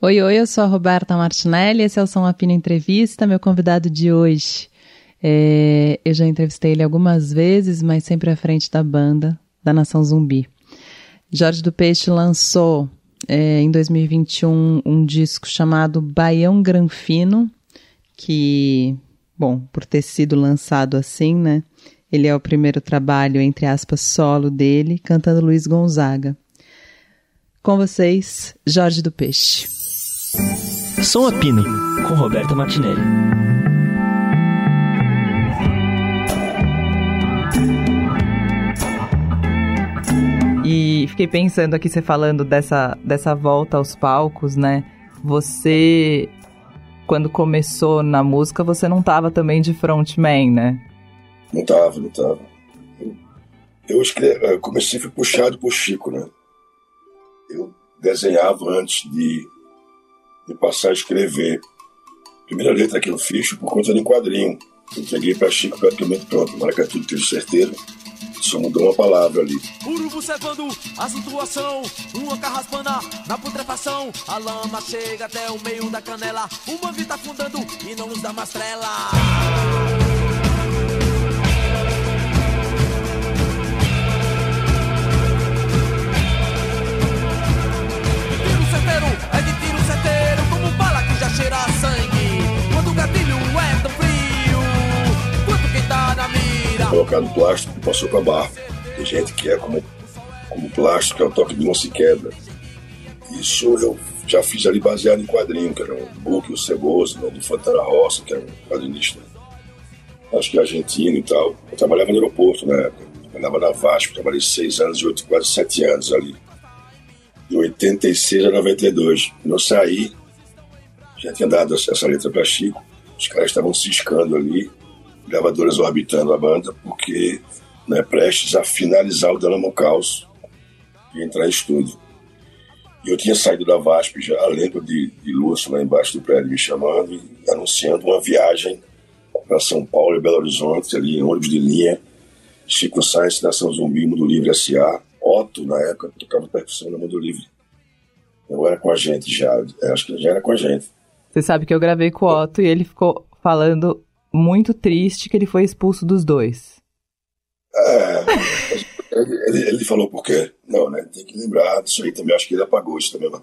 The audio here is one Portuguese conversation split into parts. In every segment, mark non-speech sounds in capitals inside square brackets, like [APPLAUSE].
Oi, oi, eu sou a Roberta Martinelli, esse é o São Apino Entrevista, meu convidado de hoje. É, eu já entrevistei ele algumas vezes, mas sempre à frente da banda, da Nação Zumbi. Jorge do Peixe lançou é, em 2021 um disco chamado Baião Granfino, que, bom, por ter sido lançado assim, né? Ele é o primeiro trabalho, entre aspas, solo dele, cantando Luiz Gonzaga. Com vocês, Jorge do Peixe. Som Apino, com Roberta Martinelli. E fiquei pensando aqui, você falando dessa, dessa volta aos palcos, né? Você, quando começou na música, você não tava também de frontman, né? Não tava, não tava. Eu, eu, escrevi, eu comecei, fui puxado por Chico, né? Eu desenhava antes de, de passar a escrever. Primeira letra que eu fiz por conta de um quadrinho. Entreguei para Chico praticamente pronto. Maracatu teve certeza. Só mudou uma palavra ali. Urubu cevando a situação, uma carraspana na putrefação. A lama chega até o meio da canela. Uma vida afundando e não nos dá mais trela. Sangue. Quando o gatilho é tão frio, quanto quem tá na mira. Colocado plástico passou para barro. Tem gente que é como, como plástico, é o toque de não se quebra. Isso eu já fiz ali baseado em quadrinho, que era um book, o Ceboso, né, do Fantana Roça, que era um quadrinista, acho que argentino e tal. Eu trabalhava no aeroporto na época, trabalhava na Vasco, trabalhei seis anos e oito, quase sete anos ali. De 86 a 92. Quando eu saí, já tinha dado essa letra para Chico, os caras estavam ciscando ali, gravadoras orbitando a banda, porque né, prestes a finalizar o Dynamo Caos e entrar em estúdio. E eu tinha saído da VASP já, lembro de, de Lúcio lá embaixo do prédio me chamando e anunciando uma viagem para São Paulo e Belo Horizonte, ali em ônibus de linha, Chico Sainz, Nação Zumbi, Mundo Livre S.A., Otto, na época, tocava percussão no Mundo Livre. Eu era com a gente já, acho que já era com a gente. Você sabe que eu gravei com o Otto e ele ficou falando muito triste que ele foi expulso dos dois. É, ele, ele, falou por quê? Não, né? Tem que lembrar disso aí também. Acho que ele apagou isso também. [LAUGHS]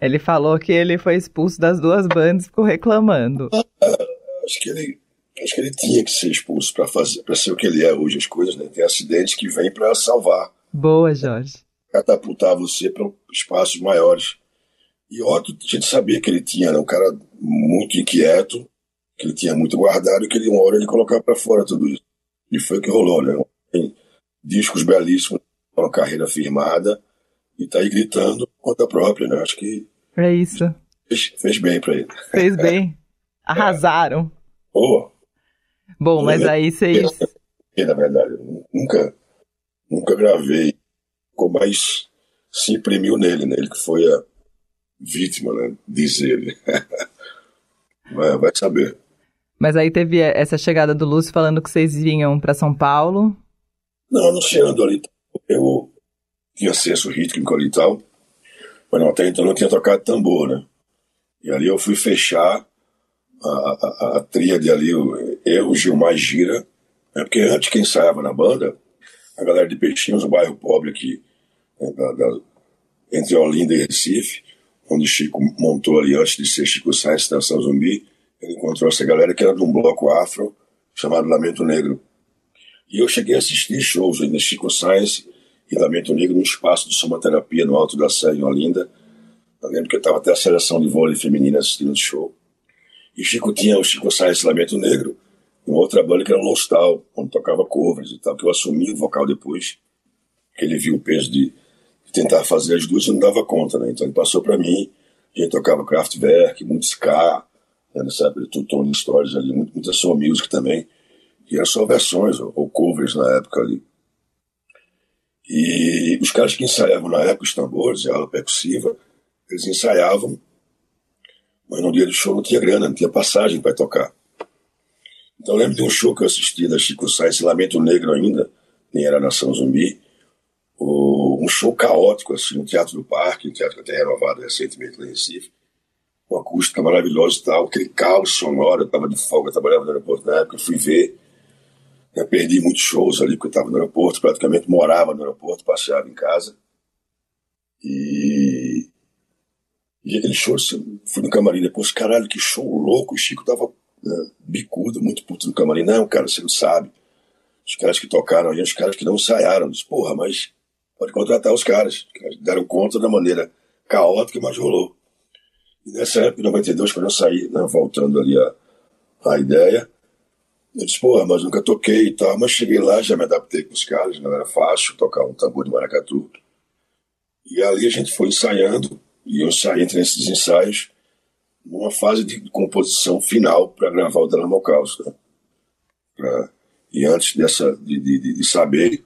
Ele falou que ele foi expulso das duas bandas e ficou reclamando. Acho que ele, acho que ele tinha que ser expulso para fazer, para ser o que ele é hoje. As coisas, né? Tem acidentes que vêm para salvar, Boa, Jorge. catapultar você para espaços maiores. E Otto, a gente sabia que ele tinha, né? Um cara muito inquieto, que ele tinha muito guardado, e que ele, uma hora ele colocava para fora tudo isso. E foi o que rolou, né? Tem discos belíssimos, uma carreira firmada, e tá aí gritando conta própria, né? Acho que É isso. fez, fez bem para ele. Fez bem. Arrasaram. Pô, Bom, mas aí vocês. na verdade, eu nunca, nunca gravei como mais se imprimiu nele, né? Ele que foi a vítima, né? Diz ele. [LAUGHS] vai, vai saber. Mas aí teve essa chegada do Lúcio falando que vocês vinham pra São Paulo. Não, anunciando ali, eu tinha acesso rítmico ali e tal, mas não, até então não tinha tocado tambor, né? E ali eu fui fechar a, a, a tríade ali, eu, o Gilmar Gira, né? porque antes quem ensaiava na banda, a galera de Peixinhos, o bairro pobre aqui, né, da- da- entre Olinda e Recife, onde Chico montou ali antes de ser Chico Sainz, Estação Zumbi, ele encontrou essa galera que era de um bloco afro chamado Lamento Negro. E eu cheguei a assistir shows ainda, Chico Sainz e Lamento Negro no espaço de somaterapia no Alto da Sé, em Olinda. Eu lembro que eu estava até a seleção de vôlei feminina assistindo o show. E Chico tinha o Chico Sainz e Lamento Negro, uma outra banda que era o Lostal, onde tocava covers e tal, que eu assumi o vocal depois, que ele viu o peso de tentar fazer as duas e não dava conta, né? Então ele passou para mim, a gente tocava Kraftwerk, muito ska, né, época, Tutone Stories ali, muito, muita soul music também, e eram só versões ou, ou covers na época ali. E os caras que ensaiavam na época os tambores a aula percussiva, eles ensaiavam, mas no dia do show não tinha grana, não tinha passagem para tocar. Então eu lembro de um show que eu assisti da Chico Sainz, Lamento Negro ainda, nem era Nação Zumbi, um show caótico, assim, no Teatro do Parque, um teatro até renovado recentemente lá em Recife. Uma acústica maravilhosa e tal, aquele caos sonoro, eu estava de folga, trabalhava no aeroporto na época, fui ver. Eu perdi muitos shows ali, porque eu estava no aeroporto, praticamente morava no aeroporto, passeava em casa. E, e aquele show, assim, fui no camarim depois, caralho, que show louco, o Chico tava né, bicudo, muito puto no camarim. Não, cara, você não sabe. Os caras que tocaram aí, os caras que não ensaiaram. Disse, porra, mas pode contratar os caras. Caras deram conta da maneira caótica, mas rolou. E nessa época, em 92, quando eu saí, né, voltando ali a, a ideia, eu disse, porra, mas nunca toquei e tal. Mas cheguei lá, já me adaptei com os caras, não era fácil tocar um tambor de maracatu. E ali a gente foi ensaiando, e eu saí entre esses ensaios numa fase de composição final para gravar o Drama Holocausto. Né? Pra, e antes dessa, de, de, de, saber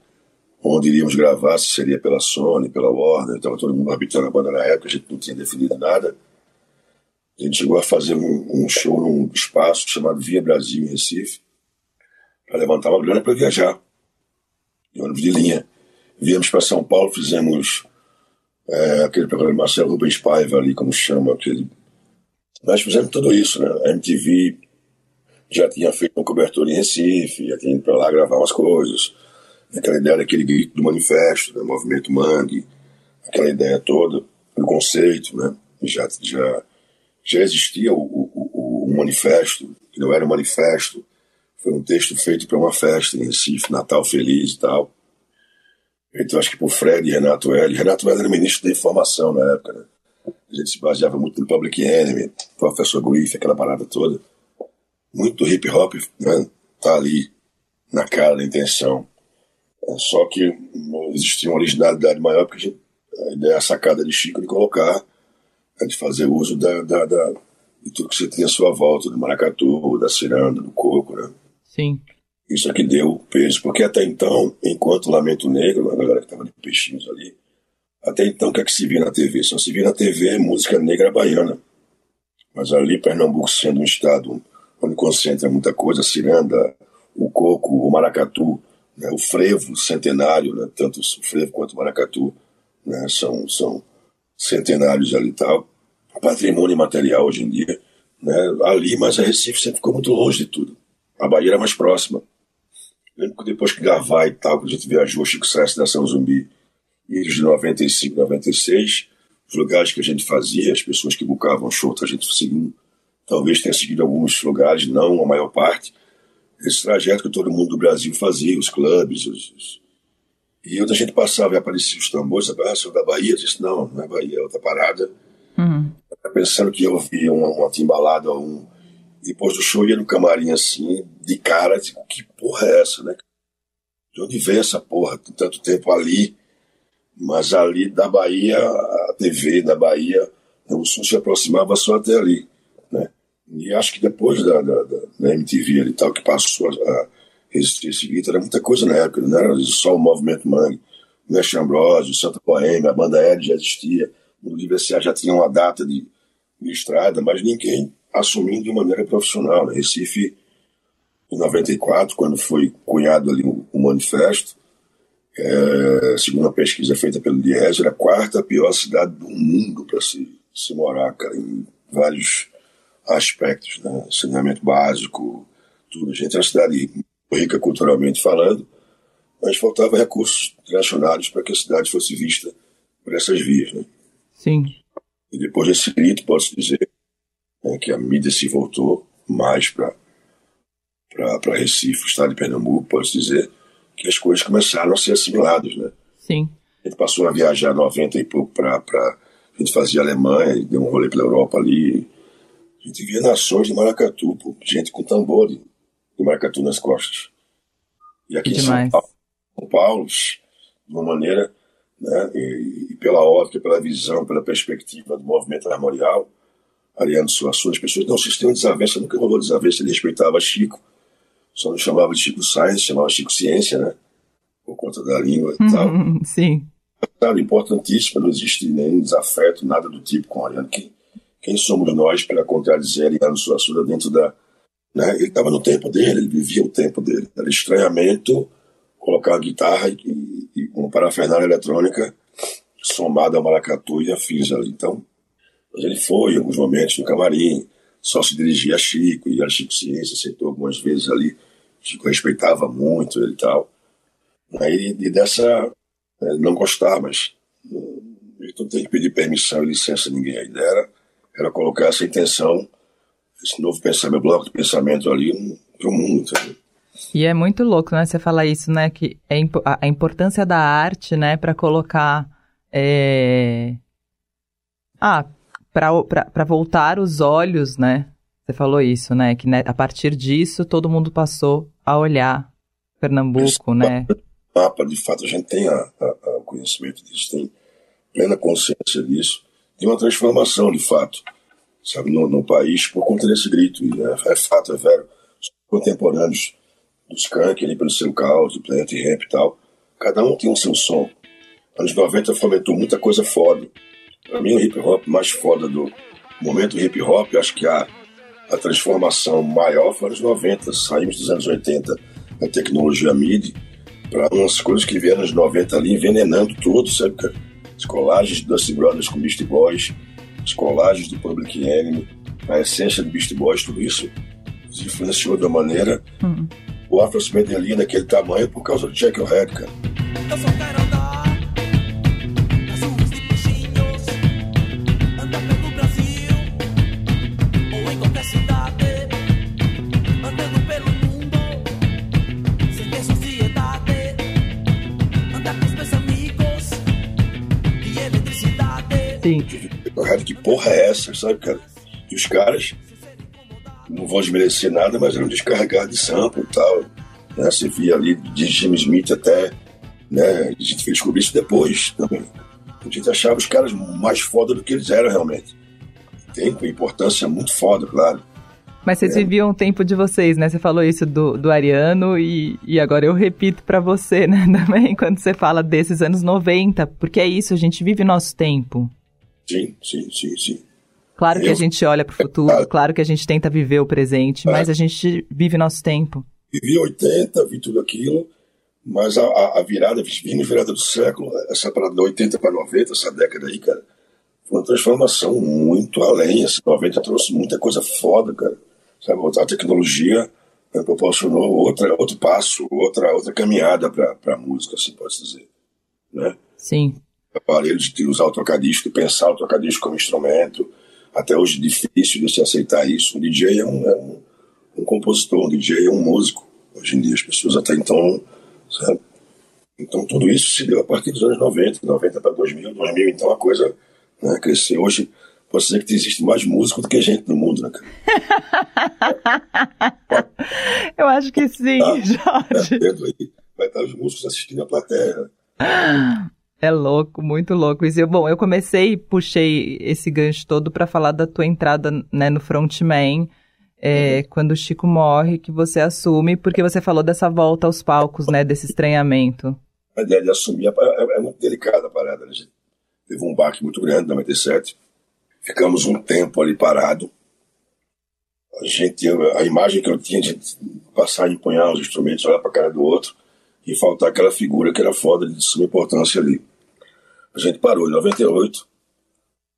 onde iríamos gravar, se seria pela Sony, pela Warner, estava todo mundo habitando a banda na época, a gente não tinha definido nada. A gente chegou a fazer um, um show num espaço chamado Via Brasil, em Recife, para levantar uma grana para viajar, de ônibus de linha. Viemos para São Paulo, fizemos é, aquele programa de Marcelo Rubens Paiva ali, como chama, aquele... Nós fizemos tudo isso, né? A MTV já tinha feito um cobertura em Recife, já tinha ido para lá gravar umas coisas. Aquela ideia daquele grito do manifesto, do movimento Mangue, aquela ideia toda, do conceito, né? Já, já, já existia o, o, o manifesto, que não era um manifesto, foi um texto feito para uma festa em Recife, Natal Feliz e tal. Então, acho que por Fred e Renato L. Renato L era ministro da Informação na época, né? A gente se baseava muito no Public Enemy, Professor Griff, aquela parada toda. Muito hip hop, né? Tá ali na cara da intenção. É, só que existia uma originalidade maior, porque a, gente, a ideia, a sacada de Chico de colocar, né, de fazer uso da, da, da, de tudo que você tinha à sua volta, do maracatu, da ciranda, do coco, né? Sim. Isso aqui deu peso, porque até então, enquanto Lamento Negro, a galera que estava de peixinhos ali, até então o que é que se via na TV? Só se via na TV música negra baiana. Mas ali, Pernambuco sendo um estado onde concentra muita coisa, a ciranda, o coco, o maracatu, né, o frevo centenário, né, tanto o frevo quanto o maracatu né, são, são centenários ali e tal. Patrimônio material hoje em dia. Né, ali, mas a Recife sempre ficou muito longe de tudo. A Bahia era mais próxima. Lembro que depois que Gavai e tal, que a gente viajou, Chico Sainz da São Zumbi, e de 95, 96, os lugares que a gente fazia, as pessoas que bucavam show, a gente seguiu, talvez tenha seguido alguns lugares, não a maior parte, esse trajeto que todo mundo do Brasil fazia, os clubes, os, os... e onde a gente passava e aparecia os tambores, ah, sou da Bahia, eu disse, não, não é Bahia, é outra parada. Uhum. Pensando que eu ouvia uma, uma timbalada ou um depois do show ia no camarim assim, de cara, digo, que porra é essa, né? De onde vem essa porra? Tem tanto tempo ali, mas ali da Bahia, a TV da Bahia, o som se aproximava só até ali, né? E acho que depois da, da, da, da MTV ali tal, que passou a, resistir esse grito, era muita coisa na época, não era só o Movimento Mangue, o Mestre Ambrosio, Santa Poema, a banda L já existia, o Universidade já tinha uma data de, de estrada, mas ninguém assumindo de maneira profissional. Né? Recife, em 94, quando foi cunhado ali o, o manifesto, é, segundo a pesquisa feita pelo Diese, era a quarta pior cidade do mundo para se, se morar, cara, em vários aspectos, né? saneamento básico, tudo. A gente é uma cidade rica culturalmente falando, mas faltava recursos relacionados para que a cidade fosse vista por essas vias, né? Sim. E depois desse grito, posso dizer né, que a mídia se voltou mais para Recife, o estado de Pernambuco, pode dizer, que as coisas começaram a ser assimiladas, né? Sim. A gente passou a viajar 90 e pouco para. A gente fazia Alemanha, deu um rolê pela Europa ali. A gente via nações de maracatu, pô, gente com tambor de, de maracatu nas costas. E aqui em São Paulo, São Paulo, de uma maneira, né, e, e pela ótica, pela visão, pela perspectiva do movimento armorial, Ariano Suassuna, as pessoas, não, sistema de desavença, nunca rolou desavença, ele respeitava Chico, só não chamava de Chico Science, chamava Chico Ciência, né? Por conta da língua e tal. [LAUGHS] Sim. Importantíssimo, não existe nenhum desafeto, nada do tipo com Ariano. Quem, quem somos nós para contradizer Ariano Suassuna dentro da. Né? Ele estava no tempo dele, ele vivia o tempo dele. Era estranhamento colocar uma guitarra e, e uma parafernália eletrônica somada ao maracatu e afins ali. Então, ele foi em alguns momentos no camarim, só se dirigia a Chico, e a Chico Ciência aceitou algumas vezes ali. Chico respeitava muito ele e tal. Aí, e dessa, né, não gostar, mas não tem que pedir permissão e licença a ninguém. A ideia era, era colocar essa intenção, esse novo pensamento, bloco de pensamento ali para o mundo. E é muito louco, né? Você falar isso, né? Que é a importância da arte, né? Para colocar. É... Ah, para voltar os olhos, né? Você falou isso, né? Que né, a partir disso todo mundo passou a olhar Pernambuco, Esse né? Mapa, de fato, a gente tem a, a, a conhecimento disso, tem plena consciência disso, de uma transformação, de fato, sabe, no, no país por conta desse grito. E é, é fato, é velho. Os contemporâneos do Skank, ali pelo seu caos, do Planet Ramp e tal, cada um tem o seu som. Anos 90 fomentou muita coisa foda. Para mim, o hip hop mais foda do momento hip hop, acho que a, a transformação maior foi nos 90. Saímos dos anos 80 da tecnologia MIDI para umas coisas que vieram nos 90 ali envenenando tudo, sabe, cara? As colagens do Dusty Brothers com Beast Boys, as colagens do Public Enemy, a essência do Beast Boys, tudo isso se influenciou de uma maneira. Uhum. O Afro se ali daquele tamanho por causa do Jack O'Head, cara. Eu só quero Sim. Que porra é essa, sabe, cara? E os caras, não vou desmerecer nada, mas eram descarregados de sample e tal. Né? Você via ali de Jimmy Smith até. Né? A gente descobrir isso depois também. A gente achava os caras mais foda do que eles eram realmente. Tem uma importância muito foda, claro. Mas vocês é. viviam o tempo de vocês, né? Você falou isso do, do Ariano e, e agora eu repito para você, né? [LAUGHS] Também, quando você fala desses anos 90, porque é isso, a gente vive nosso tempo. Sim, sim, sim, sim. Claro que eu, a gente olha para o futuro, é, claro que a gente tenta viver o presente, é, mas a gente vive nosso tempo. Vivi 80, vi tudo aquilo, mas a, a, a virada, vimos virada do século, essa para 80 para 90, essa década aí, cara, foi uma transformação muito além. Esse 90 trouxe muita coisa foda, cara. Sabe, a tecnologia né, proporcionou outra, outro passo, outra, outra caminhada para a música, assim pode dizer. Né? Sim aparelho de usar o tocadisco, de pensar o tocadisco como instrumento. Até hoje difícil de se aceitar isso. Um DJ é um, é um, um, compositor, um DJ é um músico. Hoje em dia as pessoas até então, sabe? Então tudo isso se deu a partir dos anos 90, 90 para 2000, 2000 então a coisa né, cresceu. Hoje posso dizer que existe mais músico do que gente no mundo, né, cara? [LAUGHS] Eu acho que sim, ah, Jorge. É, aí, vai estar os músicos assistindo a plateia. [LAUGHS] É louco, muito louco. Eu, bom, eu comecei e puxei esse gancho todo para falar da tua entrada né, no Frontman, é, uhum. quando o Chico morre, que você assume, porque você falou dessa volta aos palcos, né, desse estranhamento. A ideia de assumir é, é, é muito delicada a parada. Né? A gente teve um baque muito grande na 97. Ficamos um tempo ali parado. A gente, a imagem que eu tinha de passar a empunhar os instrumentos, olhar para a cara do outro, e faltar aquela figura que era foda de suma importância ali. A gente parou em 98,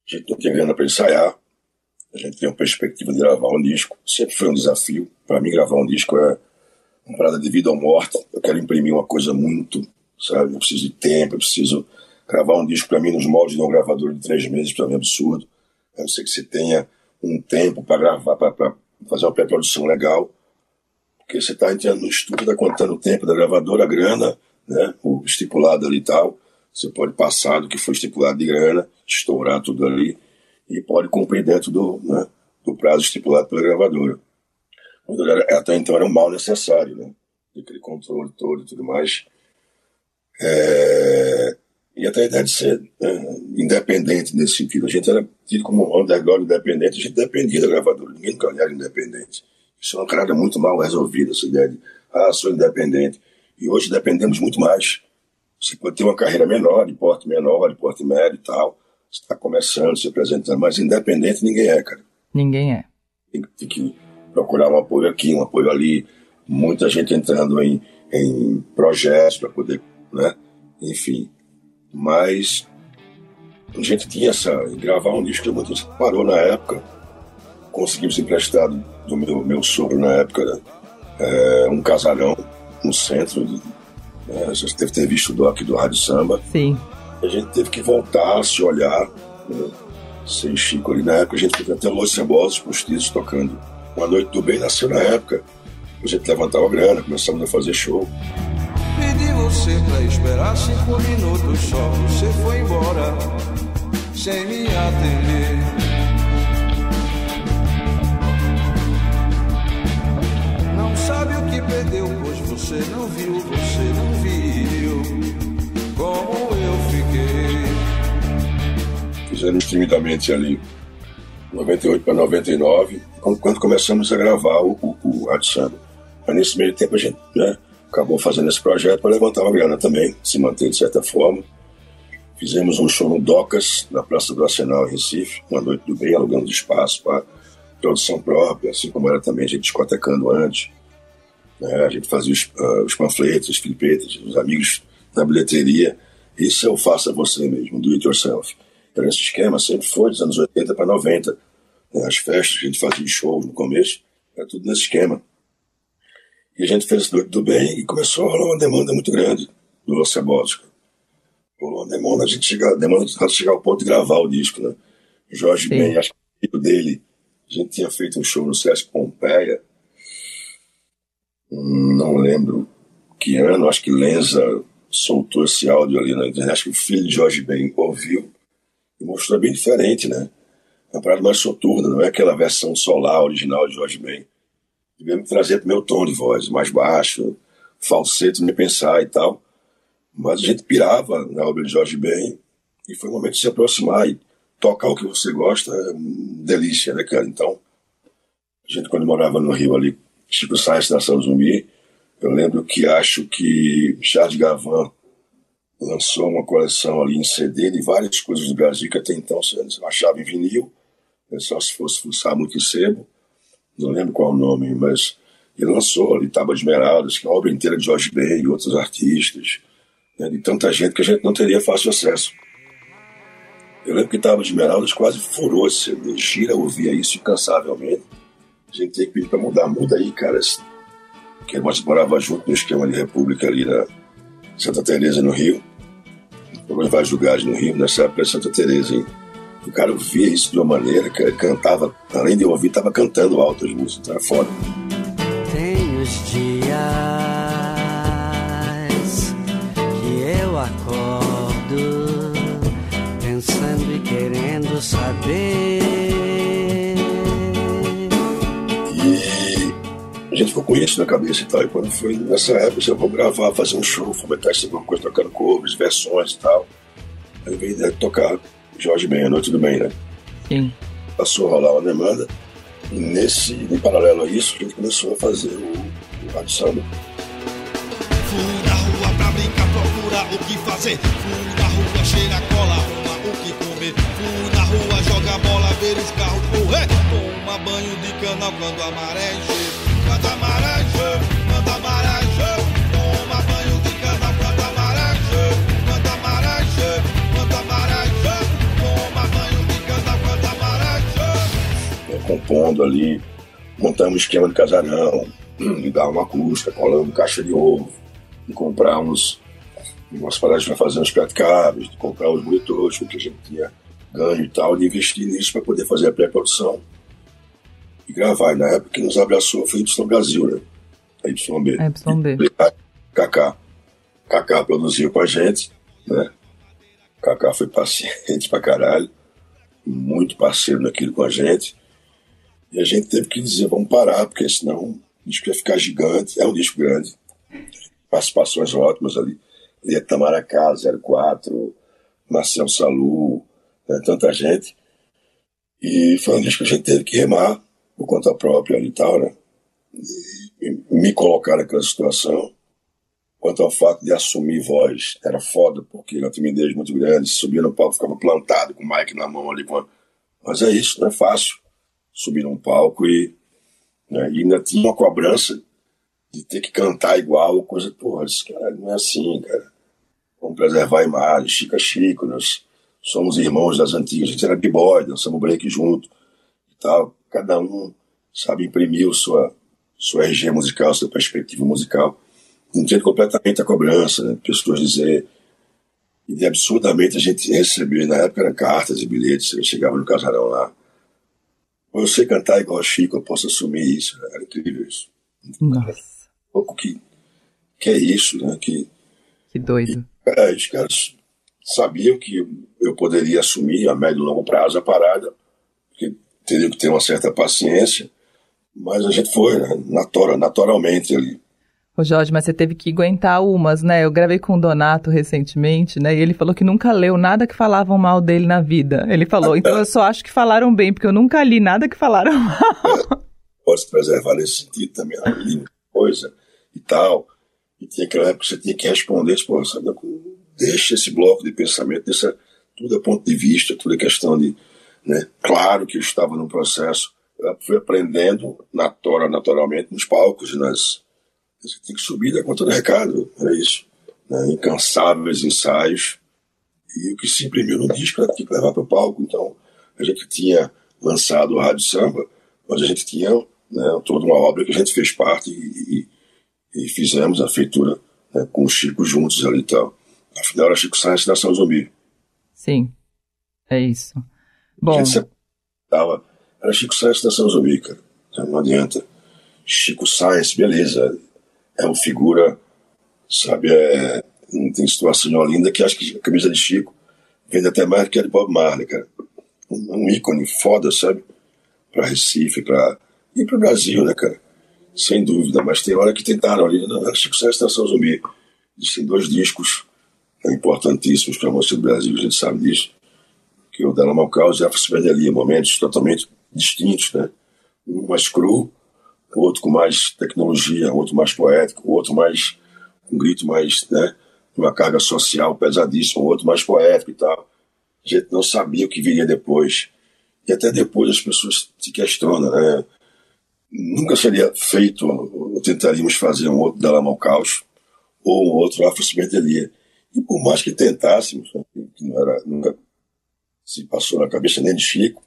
a gente não tinha grana para ensaiar, a gente tinha uma perspectiva de gravar um disco, sempre foi um desafio. Para mim, gravar um disco é uma parada de vida ou morte. Eu quero imprimir uma coisa muito, sabe? Eu preciso de tempo, eu preciso gravar um disco para mim nos moldes de um gravador de três meses, para mim é absurdo. A não ser que você tenha um tempo para gravar, para fazer uma pré-produção legal porque você está entrando no estúdio, está contando o tempo da gravadora, a grana, né, o estipulado ali e tal. Você pode passar do que foi estipulado de grana, estourar tudo ali, e pode cumprir dentro do, né, do prazo estipulado pela gravadora. Até então era um mal necessário, né? Aquele controle todo e tudo mais. É... E até a ideia de ser né, independente nesse sentido. A gente era tido como underground independente, a gente dependia da gravadora. Ninguém nunca era independente. Isso é uma carga muito mal resolvida, essa ideia de, ah, sou independente. E hoje dependemos muito mais. Você pode ter uma carreira menor, de porte menor, de porte médio e tal. Você está começando, se apresentando, mas independente ninguém é, cara. Ninguém é. Tem, tem, que procurar um apoio aqui, um apoio ali. Muita gente entrando em, em projetos para poder, né? Enfim, mas a gente tinha essa gravar um disco que muito parou na época. Conseguimos emprestado do meu, meu sogro na época né? é, um casarão no centro. De, é, você deve ter visto o doc do Rádio Samba. Sim. A gente teve que voltar a se olhar. Né? Sem Chico ali na época, a gente teve até Los Cebosos postiços tocando. Uma Noite do Bem nasceu na época. A gente levantava grana, começamos a fazer show. Pedi você pra esperar cinco minutos só. Você foi embora sem me atender. Sabe o que perdeu, pois você não viu, você não viu como eu fiquei. Fizemos timidamente ali, 98 para 99, quando começamos a gravar o, o. Mas nesse meio tempo a gente né, acabou fazendo esse projeto para levantar uma grana também, se manter de certa forma. Fizemos um show no Docas, na Praça do Arsenal, em Recife, uma noite do bem, alugando espaço para produção própria, assim como era também a gente discotecando antes. Né? A gente fazia os, uh, os panfletos, os filipetas, os amigos da bilheteria. Isso é o faça você mesmo, do it yourself. Era esse esquema, sempre foi dos anos 80 para 90. Né? As festas que a gente fazia shows no começo, era tudo nesse esquema. E a gente fez do, do bem e começou a rolar uma demanda muito grande do Los Cebosos rolou uma demanda, a gente chega, demanda de chegar ao ponto de gravar o disco, né? Jorge Sim. Ben, acho que o dele, a gente tinha feito um show no Sesc Pompeia, não lembro que ano, acho que Lenza soltou esse áudio ali na internet, acho que o filho de Jorge Ben ouviu e mostrou bem diferente, né? Uma parada mais soturna, não é aquela versão solar original de Jorge Ben. Tivemos que trazer pro meu tom de voz, mais baixo, falsete, nem pensar e tal. Mas a gente pirava na obra de Jorge Ben e foi o momento de se aproximar e tocar o que você gosta é delícia, né, cara? Então, a gente quando morava no Rio ali, Chico Sainz, Nação Zumbi, eu lembro que acho que Charles Gavan lançou uma coleção ali em CD de várias coisas do Brasil que até então você achava em vinil, né, só se fosse fuçar muito sebo, não lembro qual o nome, mas ele lançou ali Tábua de Esmeraldas, que é a obra inteira de Jorge Ben e outros artistas, né, de tanta gente que a gente não teria fácil acesso. Eu lembro que Tábua de Esmeraldas quase furou esse CD, Gira ouvia isso incansavelmente. A gente tem que pedir para mudar, muda aí, cara. Que nós morava junto no esquema de República ali na Santa Teresa no Rio. Foram vários lugares no Rio, nessa época de Santa Teresa, hein? O cara ouvia isso de uma maneira que ele cantava, além de ouvir, estava cantando alto as músicas, era foda. Tem os dias ficou com isso na cabeça e tal. E quando foi nessa época, eu vou gravar, fazer um show, fomentar essa coisa, tocando covers, versões e tal. Aí veio de tocar Jorge Ben, noite do bem, né? Sim. Passou a rolar uma demanda. E nesse, em paralelo a isso, a gente começou a fazer o, o Rádio Samba. Fui na rua pra brincar, procurar o que fazer. Fui na rua cheirar cola, arrumar o que comer. Fui na rua jogar bola, ver os carros correr. Toma banho de canal quando a maré encher. Compondo ali, montamos um esquema de casarão, [CLEARS THROAT] e dar uma acústica, colando caixa de ovo, e comprar uns, umas paradas para fazer uns praticáveis, comprar os monitores, porque a gente tinha ganho e tal, de investir nisso para poder fazer a pré-produção e gravar. E na época que nos abraçou foi Y Brasil, né? A YB. A YB. Kaká. Kaká produziu com a gente, né? Kaká foi paciente [LAUGHS] pra caralho, muito parceiro naquilo com a gente. E a gente teve que dizer, vamos parar, porque senão o disco ia ficar gigante. É um disco grande. Participações ótimas ali. Ali é Tamaracá, 04, Marcel Salu, né, tanta gente. E foi um disco que a gente teve que remar por conta própria e tal, né? E me colocar naquela situação. Quanto ao fato de assumir voz, era foda, porque era uma timidez muito grande. Subia no palco, ficava plantado com o mic na mão ali. Mas é isso, não é fácil subir num palco e, né, e ainda tinha uma cobrança de ter que cantar igual, coisa, porra, esse cara não é assim, cara. Vamos preservar a imagem, Chico é Chico, nós somos irmãos das antigas, a gente era b-boy, dançamos break junto e tal. Cada um, sabe, imprimiu sua, sua RG musical, sua perspectiva musical. Entendo completamente a cobrança, né? Pessoas dizer. E absurdamente a gente recebeu, na época eram cartas e bilhetes, eu chegava no casarão lá. Eu sei cantar igual a Chico, eu posso assumir isso. Era incrível isso. Nossa. pouco que, que é isso, né? Que, que doido. E, é, os caras sabiam que eu poderia assumir a médio e longo prazo a parada, teria que ter uma certa paciência, mas a gente foi, né, natural, naturalmente ali. Ô Jorge, mas você teve que aguentar umas, né? Eu gravei com o Donato recentemente, né? E ele falou que nunca leu nada que falavam mal dele na vida. Ele falou, então eu só acho que falaram bem, porque eu nunca li nada que falaram [LAUGHS] mal. É, pode se preservar nesse sentido também, li coisa e tal. E tinha aquela época que você tinha que responder, tipo, sabe, deixa esse bloco de pensamento, deixa tudo a ponto de vista, tudo é questão de. Né? Claro que eu estava no processo, fui aprendendo natura, naturalmente nos palcos, nas você tem que subir da conta do recado, era isso. Né? Incansáveis ensaios. E o que se imprimiu no disco era que levar para o palco. Então, a gente tinha lançado o Rádio Samba, mas a gente tinha né, toda uma obra que a gente fez parte e, e, e fizemos a feitura né, com o Chico juntos ali e tal. Afinal, era Chico Sainz da Nação Zumbi. Sim, é isso. Bom. Tava, era Chico Sainz da Nação Zumbi, cara. Não adianta. Chico Sainz, beleza é uma figura, sabe, é, tem situação em Olinda que acho que a camisa de Chico vende até mais que a de Bob Marley, cara. Um, um ícone foda, sabe? Pra Recife, pra. e pro Brasil, né, cara? Sem dúvida, mas tem hora que tentaram ali, na Chico Sá Estação Zumbi. Existem dois discos né, importantíssimos para a música do Brasil, a gente sabe disso. Que o Della Malcaus e a Felicidade momentos totalmente distintos, né? Um mais cru, outro com mais tecnologia, outro mais poético, outro mais um grito mais, né, uma carga social pesadíssima, outro mais poético e tal. A gente não sabia o que viria depois. E até depois as pessoas se questionam, né? Nunca seria feito, ou tentaríamos fazer um outro Dalama ao Caos, ou um outro Afro Ciberdelia. E por mais que tentássemos, né, que não era, nunca se passou na cabeça nem de Chico,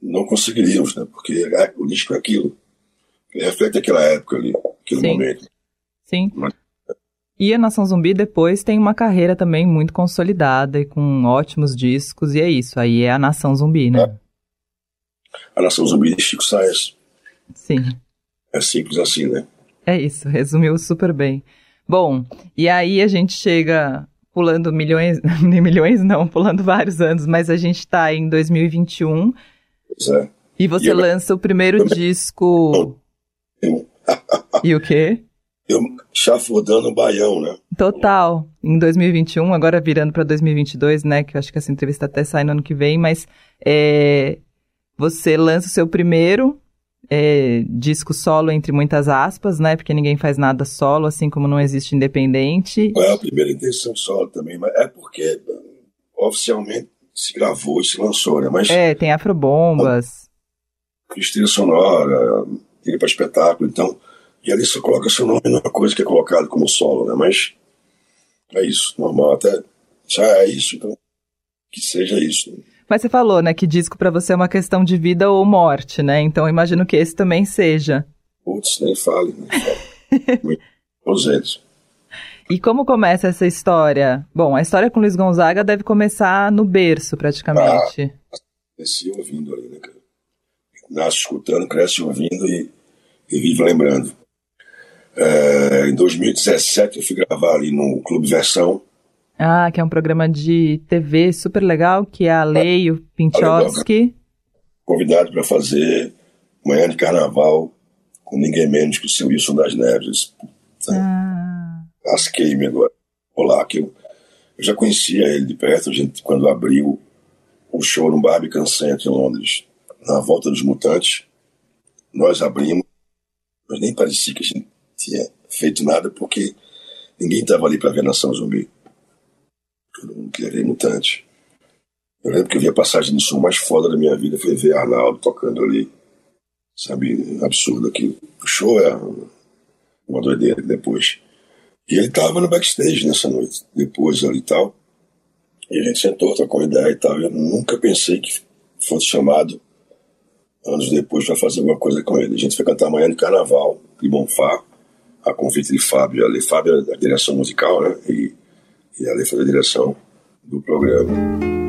não conseguiríamos, né? Porque é, o disco é aquilo reflete aquela época ali, aquele Sim. momento. Sim. Mas... E a Nação Zumbi depois tem uma carreira também muito consolidada e com ótimos discos, e é isso, aí é a Nação Zumbi, né? É. A Nação Zumbi de Chico Sainz. Sim. É simples assim, né? É isso, resumiu super bem. Bom, e aí a gente chega pulando milhões, [LAUGHS] nem milhões não, pulando vários anos, mas a gente está em 2021. Pois é. E você e lança eu... o primeiro disco [LAUGHS] e o quê? Eu chafurdando o baião, né? Total. Em 2021, agora virando para 2022, né? Que eu acho que essa entrevista até sai no ano que vem, mas é, você lança o seu primeiro é, disco solo, entre muitas aspas, né? Porque ninguém faz nada solo, assim como não existe independente. Não é a primeira intenção solo também, mas é porque oficialmente se gravou e se lançou, né? Mas, é, tem afrobombas. Cristina Sonora, ir para espetáculo, então. E ali só coloca seu nome numa coisa que é colocado como solo, né? Mas é isso, normal, até já é isso, então que seja isso. Mas você falou, né, que disco para você é uma questão de vida ou morte, né? Então imagino que esse também seja. Putz, nem fale, nem fale. [LAUGHS] eles. E como começa essa história? Bom, a história com Luiz Gonzaga deve começar no berço, praticamente. Ah, cresci ouvindo ali, né, cara? Nasce escutando, cresce ouvindo e, e vive lembrando. É, em 2017 eu fui gravar ali no Clube Versão. Ah, que é um programa de TV super legal, que é a Lei o Pinchowski. Convidado para fazer Manhã de Carnaval com ninguém menos que o seu Wilson das Neves. Ah. Lasquei-me agora. Olá, que eu, eu, já conhecia ele de perto, a gente, quando abriu o show no Barbican Center em Londres, na Volta dos Mutantes, nós abrimos, mas nem parecia que a gente tinha feito nada porque ninguém estava ali para ver Nação Zumbi. Todo mundo queria ver Mutante. Eu lembro que eu vi a passagem de som mais foda da minha vida foi ver Arnaldo tocando ali. Sabe, absurdo aquilo. O show é um uma doideira depois. E ele tava no backstage nessa noite, depois ali e tal. E a gente sentou, trocou ideia e tal. Eu nunca pensei que fosse chamado anos depois para fazer alguma coisa com ele. A gente foi cantar amanhã no Carnaval, de Bonfá, a convite de Fábio. Ali, Fábio é a direção musical, né? E, e ali foi a direção do programa.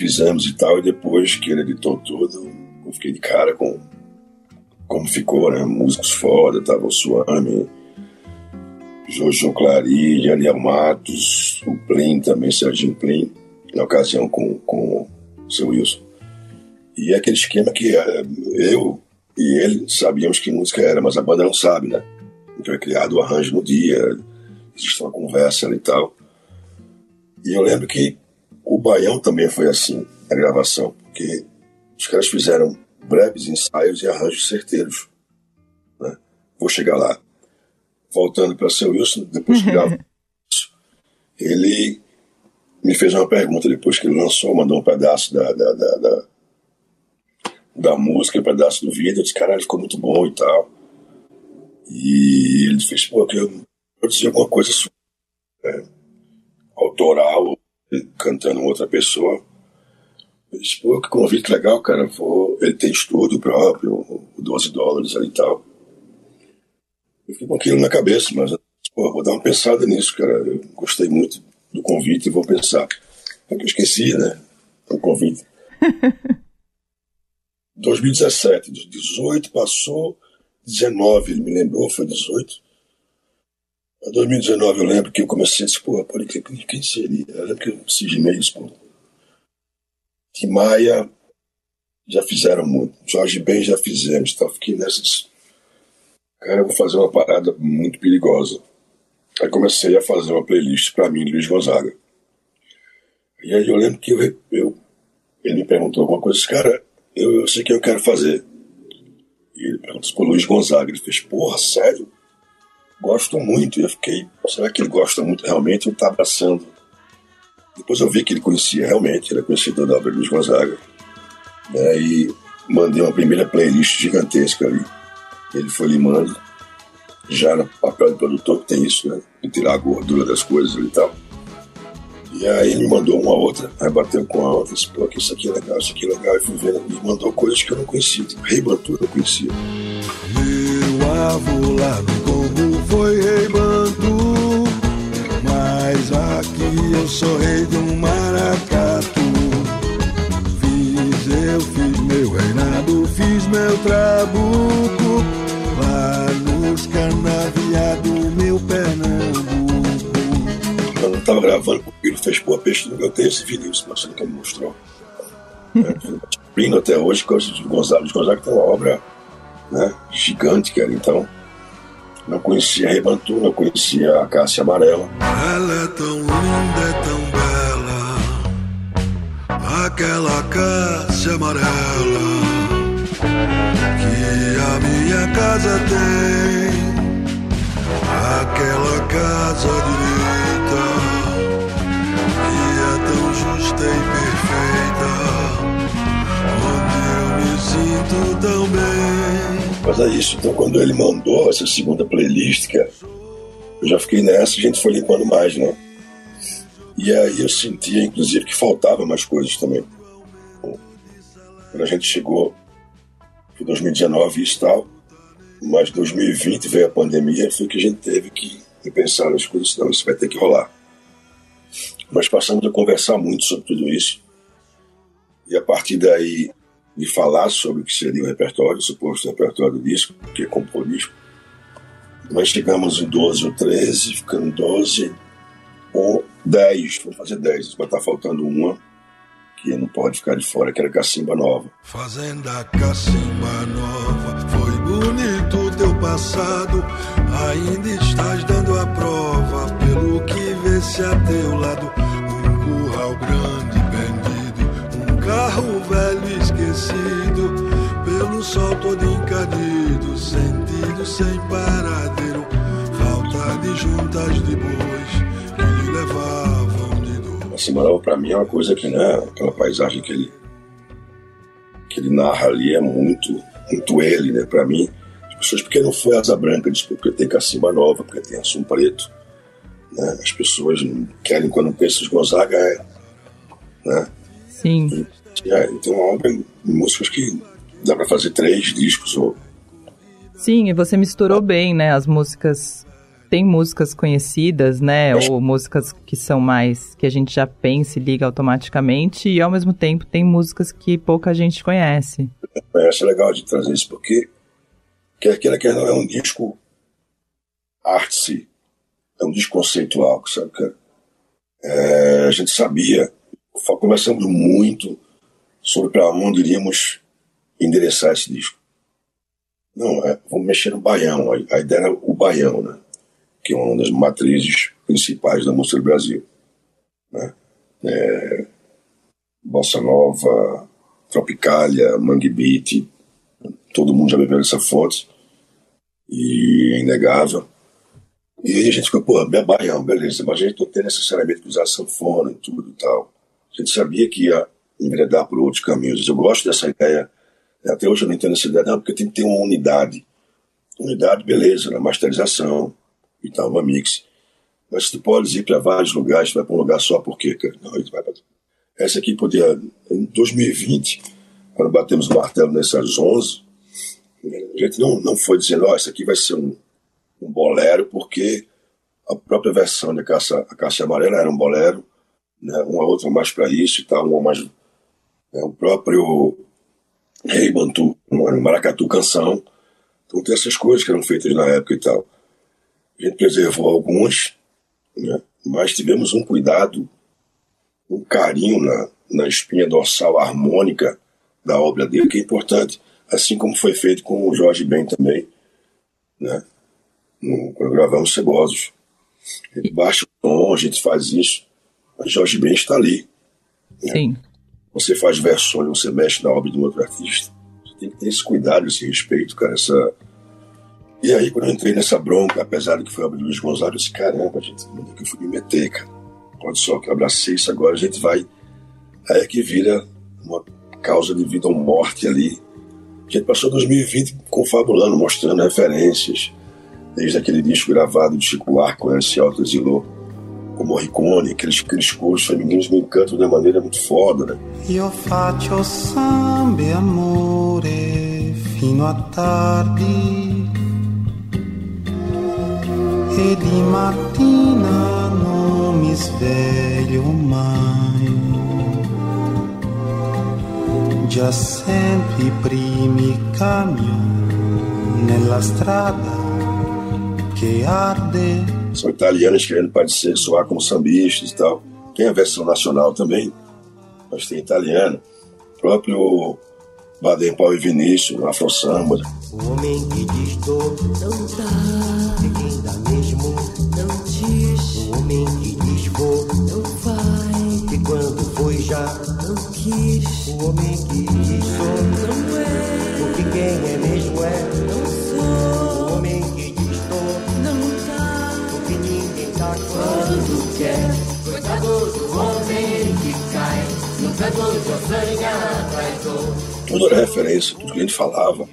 Fizemos e tal, e depois que ele editou tudo, eu fiquei de cara com como ficou, né? Músicos foda, tava o Suame, Jojo Clary, Ariel Matos, o Plin também, Serginho Plin, na ocasião com, com o seu Wilson. E é aquele esquema que eh, eu e ele sabíamos que música era, mas a banda não sabe, né? Então é criado o arranjo no dia, existe uma conversa e tal. E eu lembro que o Baião também foi assim, a gravação, porque os caras fizeram breves ensaios e arranjos certeiros. Né? Vou chegar lá. Voltando para seu Wilson, depois que [LAUGHS] gravou isso, ele me fez uma pergunta depois que ele lançou, mandou um pedaço da, da, da, da, da música, um pedaço do vídeo. Eu disse, caralho, ficou muito bom e tal. E ele fez, pô, eu produzi alguma coisa sua, né? autoral, cantando outra pessoa. Eu disse, pô, que convite legal, cara. Vou... Ele tem estúdio próprio, 12 dólares ali e tal. Eu fiquei com aquilo na cabeça, mas pô, vou dar uma pensada nisso, cara. Eu gostei muito do convite e vou pensar. É que eu esqueci, né? O convite. [LAUGHS] 2017, 18 passou, 19 ele me lembrou, foi 18. Em 2019 eu lembro que eu comecei a pô, pode crer, quem seria? Eu lembro que eu cismei isso, pô. Tim Maia já fizeram muito, Jorge Ben já fizemos, então fiquei nessas. Cara, eu vou fazer uma parada muito perigosa. Aí comecei a fazer uma playlist para mim, Luiz Gonzaga. E aí eu lembro que eu, eu ele me perguntou alguma coisa, cara, eu, eu sei que eu quero fazer. E ele perguntou o Luiz Gonzaga. Ele fez, porra, sério? Gosto muito. E eu fiquei, será que ele gosta muito realmente ou tá abraçando? Depois eu vi que ele conhecia realmente, ele é conhecido da obra Luiz Gonzaga. Né? E mandei uma primeira playlist gigantesca ali. Ele foi limando, já no papel de produtor, que tem isso, né? De tirar a gordura das coisas e tal. E aí ele me mandou uma outra, aí bateu com a outra, disse, pô, isso aqui é legal, isso aqui é legal, e fui vendo, e mandou coisas que eu não conhecia, tipo, Rei Bantu eu conhecia. Meu avô lá foi rei Bantu, mas aqui eu sou rei do maracatu. Fiz, eu fiz meu reinado, fiz meu trabuco, lá nos canaviados, meu Pernambuco. Eu não tava gravando, porque ele fez, pô, peixe, eu tenho esse vídeo, mas você nunca me mostrou. [LAUGHS] Vindo até hoje, de Gonzaga, de Gonzaga tem uma obra né, gigante, cara, então não conhecia a Rebantu, não conhecia a Cássia Amarela. Ela é tão linda, é tão bela, aquela Cássia amarela que a minha casa tem, aquela casa direita que é tão justa e perfeita, onde eu me sinto tão bem. Mas é isso, então quando ele mandou essa segunda playlist, cara, eu já fiquei nessa, a gente foi limpando mais, né? E aí eu sentia, inclusive, que faltava mais coisas também. Quando a gente chegou, foi 2019 e tal, mas 2020 veio a pandemia, foi que a gente teve que pensar nas coisas, não, isso vai ter que rolar. Mas passamos a conversar muito sobre tudo isso. E a partir daí, de falar sobre o que seria o repertório, o suposto repertório do disco, que é compor disco. Nós chegamos em 12 ou 13, ficando 12 ou 10, vamos fazer 10, vai estar faltando uma, que não pode ficar de fora, que era Cacimba Nova. Fazenda Cacimba Nova, foi bonito teu passado, ainda estás dando a prova, pelo que vê-se a teu lado, um curral grande pendido, um carro velho esquecido, pelo sol todo encadido, sentido sem paradeiro, falta de juntas de bois que lhe levavam de dor. Nova, pra mim, é uma coisa que, né, aquela paisagem que ele, que ele narra ali é muito, muito ele, né, pra mim. As pessoas, porque não foi Asa Branca, diz, porque tem Cacimba Nova, porque tem Assum Preto, né, as pessoas não querem, quando pensam em Gonzaga, é, né, Sim. É, então uma obra, músicas que dá pra fazer três discos, ou Sim, e você misturou bem, né? As músicas. Tem músicas conhecidas, né? Ou músicas que são mais. que a gente já pensa e liga automaticamente, e ao mesmo tempo tem músicas que pouca gente conhece. Eu acho legal de trazer isso, porque quer queira, quer não, é um disco arte, é um disco conceitual, sabe, cara? É, a gente sabia, conversamos muito sobre para onde iríamos endereçar esse disco. Não, é, vamos mexer no baião, a, a ideia era o baião, né? Que é uma das matrizes principais da música do Brasil. Né? É, Bossa Nova, Tropicália, Mangue Beat, todo mundo já bebeu essa fonte e é inegável. E aí a gente ficou, pô, é baião, beleza, mas a gente não tem necessariamente que usar sanfona e tudo e tal. A gente sabia que ia enveredar por outros caminhos. Eu gosto dessa ideia, até hoje eu não entendo essa ideia, não, porque tem que ter uma unidade. Unidade, beleza, na masterização e tal, uma mix. Mas tu podes ir para vários lugares, tu vai para um lugar só, por quê, cara? Não, vai pra... Essa aqui podia, em 2020, quando batemos o martelo nessas 11, a gente não, não foi dizendo, ó, isso aqui vai ser um, um bolero, porque a própria versão da Caixa, a Caixa Amarela era um bolero, né, uma outra mais para isso e tal, uma mais. Né, o próprio Rei Bantu, um Maracatu Canção. Então tem essas coisas que eram feitas na época e tal. A gente preservou algumas, né, mas tivemos um cuidado, um carinho na, na espinha dorsal harmônica da obra dele, que é importante. Assim como foi feito com o Jorge Ben também, né? No, quando gravamos Cebosos. Gente baixa o tom, a gente faz isso, mas Jorge Ben está ali. Sim. Você faz versões, você mexe na obra de um outro artista. Você tem que ter esse cuidado, esse respeito, cara. Essa... E aí, quando eu entrei nessa bronca, apesar de que foi a obra do Luiz Gonzaga, eu disse: caramba, gente, onde é que eu fui me meter, cara? Olha só, que eu abracei isso agora, a gente vai. Aí é que vira uma causa de vida ou morte ali. A gente passou 2020 confabulando, mostrando referências, desde aquele disco gravado de Chico com esse Alto Exilou, com Morricone, aqueles, aqueles coros femininos me encantam de uma maneira muito foda, né? Io faccio samba amore fino a tardi e di mattina non mi sveglio mai. Già sento i primi camion nella strada che arde São italianos querendo parecer, soar como sambistas e tal. Tem a versão nacional também, mas tem italiano. O próprio Baden Powell e Vinícius, Afro Samba. O homem que diz dor não dá, e quem dá mesmo não diz. O homem que diz vou não vai, e quando foi já não quis. O homem que diz sou não é, porque quem é mesmo é não sou. O homem que quando quer. Coitado do homem que cai, ossanha traidor. Tudo era referência, tudo que a gente falava.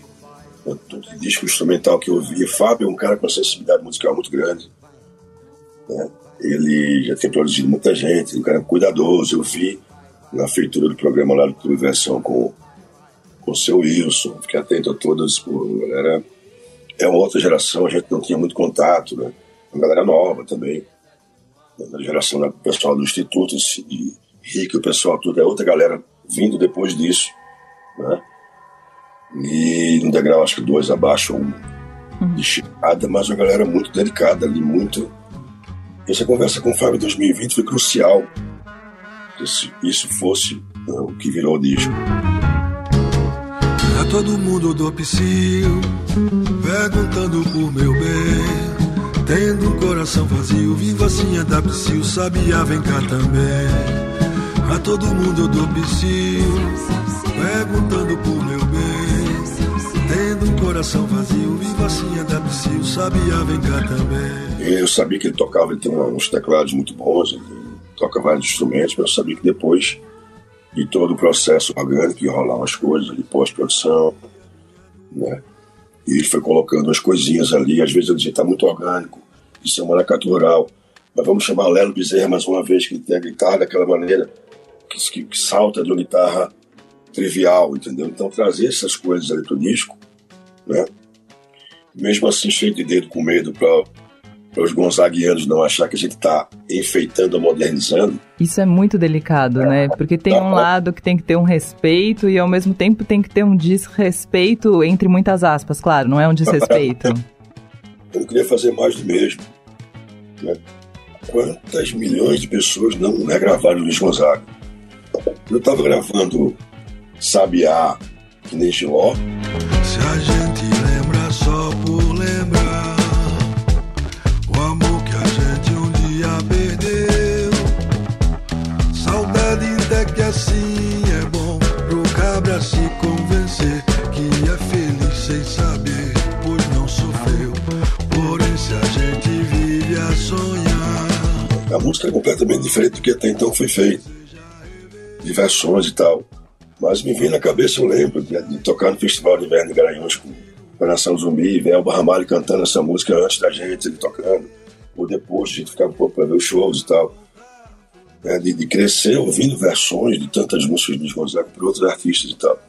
Todo disco instrumental que eu ouvia. Fábio é um cara com uma sensibilidade musical muito grande. né? Ele já tem produzido muita gente, um cara cuidadoso. Eu vi na feitura do programa lá do Clube Versão com, com o seu Wilson. Fiquei atento a todas. Pô, a galera é uma outra geração, a gente não tinha muito contato, né? Uma galera nova também. Da geração do pessoal do Instituto e Rico, o pessoal tudo é outra galera vindo depois disso, né? E no degrau, acho que dois abaixo, um de chegada, mas uma galera muito dedicada ali, muito. Essa conversa com o Fábio em 2020 foi crucial, se isso fosse né, o que virou o disco. A todo mundo do psil, perguntando por meu bem. Tendo um coração vazio, vivo assim é da psil, sabia, vem cá também. A todo mundo do psil, perguntando por meu bem. Tendo um coração vazio, vivo assim é da psil, sabia, vem cá também. Eu sabia que ele tocava, ele tem uns teclados muito bons, ele toca vários instrumentos, mas eu sabia que depois de todo o processo orgânico ia rolar umas coisas de pós-produção, né? E ele foi colocando umas coisinhas ali, às vezes eu dizia, tá muito orgânico, isso é uma maracatu rural, mas vamos chamar Lelo Bezerra mais uma vez, que ele tem a guitarra daquela maneira, que, que, que salta de uma guitarra trivial, entendeu? Então trazer essas coisas ali pro disco, né? Mesmo assim, cheio de dedo com medo para para os gonzaguianos não achar que a gente está enfeitando ou modernizando. Isso é muito delicado, né? Porque tem um lado que tem que ter um respeito e ao mesmo tempo tem que ter um desrespeito, entre muitas aspas, claro, não é um desrespeito. [LAUGHS] Eu queria fazer mais do mesmo. Né? Quantas milhões de pessoas não né, gravaram Luiz Gonzaga? Eu estava gravando Sabiá, que nem Giló. Se a gente lembra só por lembrar A música é completamente diferente do que até então foi feito. De versões e tal. Mas me vem na cabeça, eu lembro de, de tocar no Festival de Inverno de Garanhuns com a Nação Zumbi, ver Elba Ramalho cantando essa música antes da gente, ele tocando. Ou depois, a gente ficava um pouco para ver os shows e tal. É, de, de crescer ouvindo versões de tantas músicas de Gonzaga por outros artistas e tal.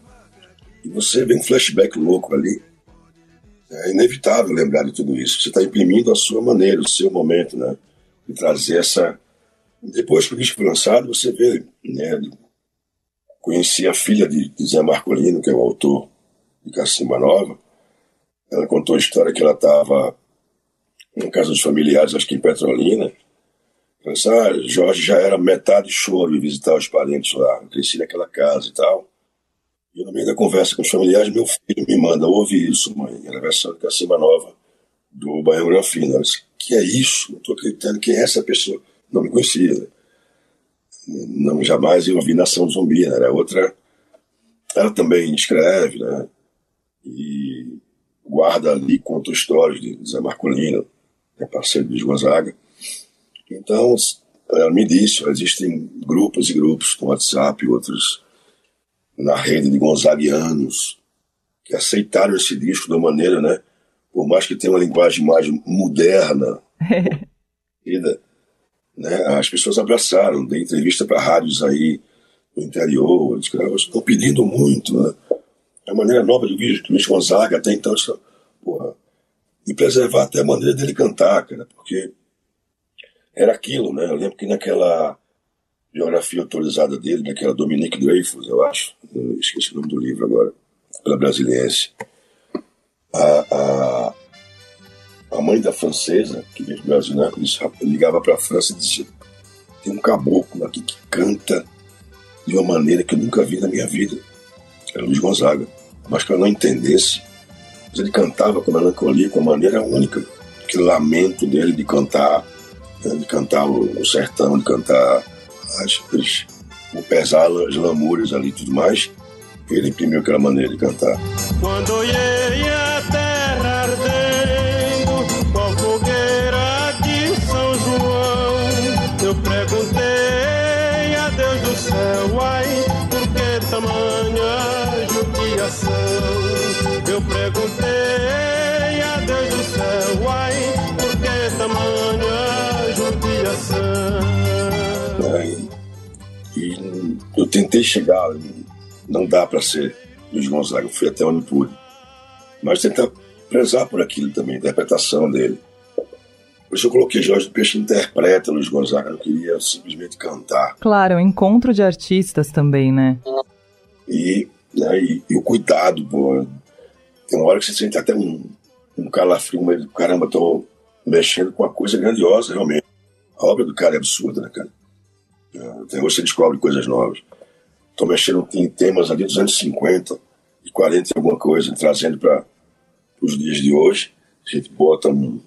E você vê um flashback louco ali. É inevitável lembrar de tudo isso. Você está imprimindo a sua maneira, o seu momento, né? De trazer essa. Depois que o disco foi lançado, você vê. Né? Conheci a filha de, de Zé Marcolino, que é o autor de Cacimba Nova. Ela contou a história que ela estava em casa dos familiares, acho que em Petrolina. Disse, ah, Jorge já era metade choro e visitar os parentes lá. Cresci naquela casa e tal. E no meio da conversa com os familiares, meu filho me manda, ouve isso, mãe. Era a versão de Cacimba Nova do Baião Granfino. Que é isso? Estou acreditando quem é essa pessoa. Não me conhecia. Né? Não, jamais eu ouvi Nação Zumbi, né? Era outra... Ela também escreve, né? E guarda ali, conta histórias de Zé Marcolino, é parceiro de Gonzaga. Então, ela me disse, existem grupos e grupos no WhatsApp, outros na rede de gonzaguianos, que aceitaram esse disco uma maneira, né? Por mais que tenha uma linguagem mais moderna, [LAUGHS] né? as pessoas abraçaram, dei entrevista para rádios aí no interior, eles estão pedindo muito, né? A maneira nova de ouvir Luiz Gonzaga, até então, porra, e preservar até a maneira dele cantar, cara, porque era aquilo, né? Eu lembro que naquela biografia autorizada dele, naquela Dominique Dreyfus, eu acho, eu esqueci o nome do livro agora, pela Brasiliense, a, a, a mãe da francesa, que veio do Brasil, né, ligava para a França e dizia: tem um caboclo aqui que canta de uma maneira que eu nunca vi na minha vida. Era Luiz Gonzaga. Mas que eu não entendesse, mas ele cantava com melancolia, com maneira única. Aquele lamento dele de cantar, né, de cantar o, sertão, de cantar as, as, o pesar, as lamúrias ali e tudo mais. Ele imprimiu aquela maneira de cantar. Quando olhei a eu tentei chegar, não dá para ser Luiz Gonzaga, eu fui até onde pude. Mas tentar prezar por aquilo também, a interpretação dele. Por isso eu coloquei Jorge Peixe interpreta Luiz Gonzaga, eu não queria simplesmente cantar. Claro, é um encontro de artistas também, né? E, né, e, e o cuidado, pô. Tem uma hora que você sente até um, um calafrio, mas caramba, tô mexendo com uma coisa grandiosa, realmente. A obra do cara é absurda, né, cara? Até hoje você descobre coisas novas. Estou mexendo em temas ali dos anos 50 e 40 e alguma coisa, trazendo para os dias de hoje. A gente bota um,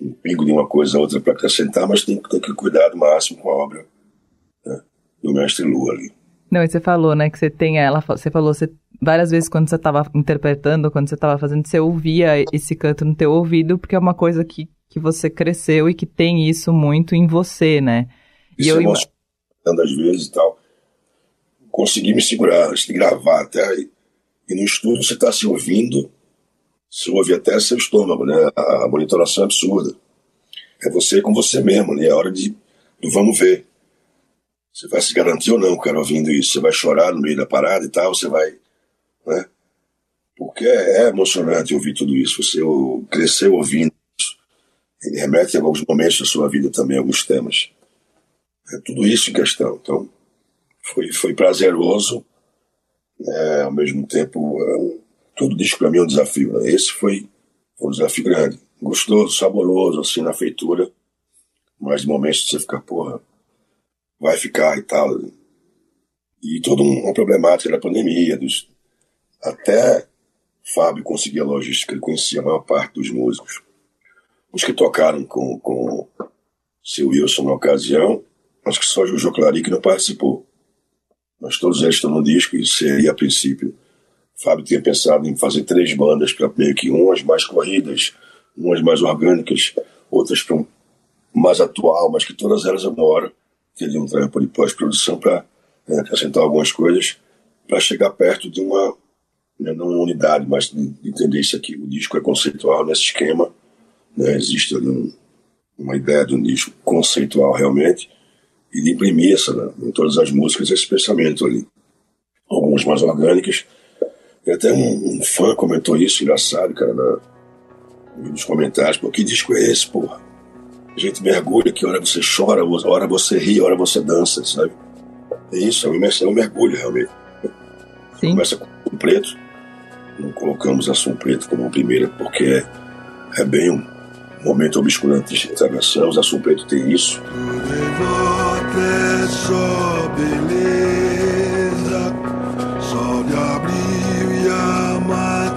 um pingo de uma coisa a outra para acrescentar, mas tem, que cuidar do máximo com a obra né, do mestre Lu ali. Não, e você falou, né, que você tem ela, você falou, você, várias vezes quando você estava interpretando, quando você estava fazendo, você ouvia esse canto no teu ouvido, porque é uma coisa que, que você cresceu e que tem isso muito em você, né? Isso e eu emocionando às vezes e tal. Consegui me segurar de gravar até. E, e no estudo você está se ouvindo, se ouve até seu estômago, né? A, monitoração é absurda. É você com você mesmo, né? É hora de, vamos ver. Você vai se garantir ou não, cara, ouvindo isso? Você vai chorar no meio da parada e tal? Você vai. Né? Porque é emocionante ouvir tudo isso. Você cresceu ouvindo. Ele remete a alguns momentos da sua vida também, alguns temas. É tudo isso em questão. Então, foi, foi prazeroso. É, ao mesmo tempo, é um, todo disco para mim é um desafio. Né? Esse foi, foi um desafio grande. Gostoso, saboroso, assim, na feitura. Mas de momentos você fica, porra vai ficar e tal. E toda uma problemática da pandemia, dos, até Fábio conseguia a logística, ele conhecia a maior parte dos músicos. Os que tocaram com, com seu Wilson na ocasião, acho que só Jojo Clary que não participou. Mas todos eles estão no disco e seria a princípio. Fábio tinha pensado em fazer três bandas para meio que umas mais corridas, umas mais orgânicas, outras para um mais atual, mas que todas elas agora teria um trampo de pós-produção para né, acrescentar algumas coisas para chegar perto de uma né, não uma unidade, mas de, de isso aqui. O disco é conceitual nesse esquema, né, existe ali um, uma ideia de um disco conceitual realmente e de imprimir essa, né, em todas as músicas esse pensamento ali. Algumas mais orgânicas. E até um, um fã comentou isso, engraçado, cara, na, nos comentários, pô, que disco é esse, porra? A gente mergulha, que hora você chora, hora você ri, hora você dança, sabe? É isso, é um, é um mergulho realmente. Sim. Começa com o preto, não colocamos Assunto Preto como primeira porque é, é bem um momento obscurante atravessamos. Assunto Preto tem isso. Só beleza, sol de abril e a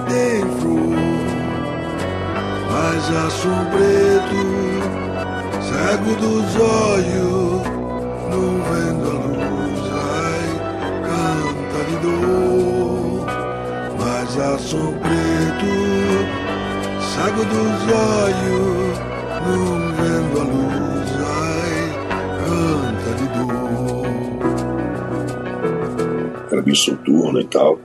tem flor, mas Preto cego dos olhos, não vendo a luz, ai, canta de dor, mas a preto, cego dos olhos, não vendo a luz, ai, canta de dor. Era bem soturno e tal.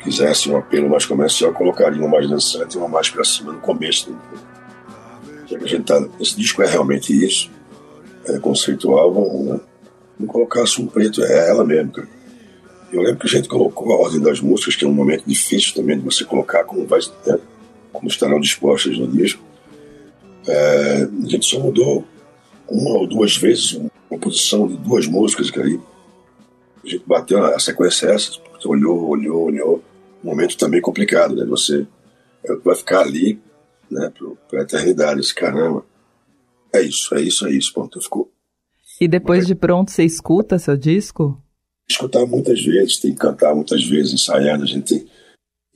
Quisesse um apelo mais comercial, colocaria uma mais dançante e uma mais pra cima no começo. Né? já que a gente tá, esse disco é realmente isso, é conceitual, vamos, né? vamos colocar Assunto Preto, é ela mesmo, cara. Eu lembro que a gente colocou a ordem das músicas, que é um momento difícil também de você colocar como, vai, né? Como estarão dispostas no disco. É, a gente só mudou uma ou duas vezes uma composição de duas músicas que aí a gente bateu a sequência é essa, você olhou, olhou, olhou. Um momento também complicado, né? Você vai ficar ali né, para a eternidade. Esse caramba, é isso, é isso, é isso. Ponto. Ficou. E depois de pronto, você escuta seu disco? Escutar muitas vezes, tem que cantar muitas vezes, ensaiar, a gente tem.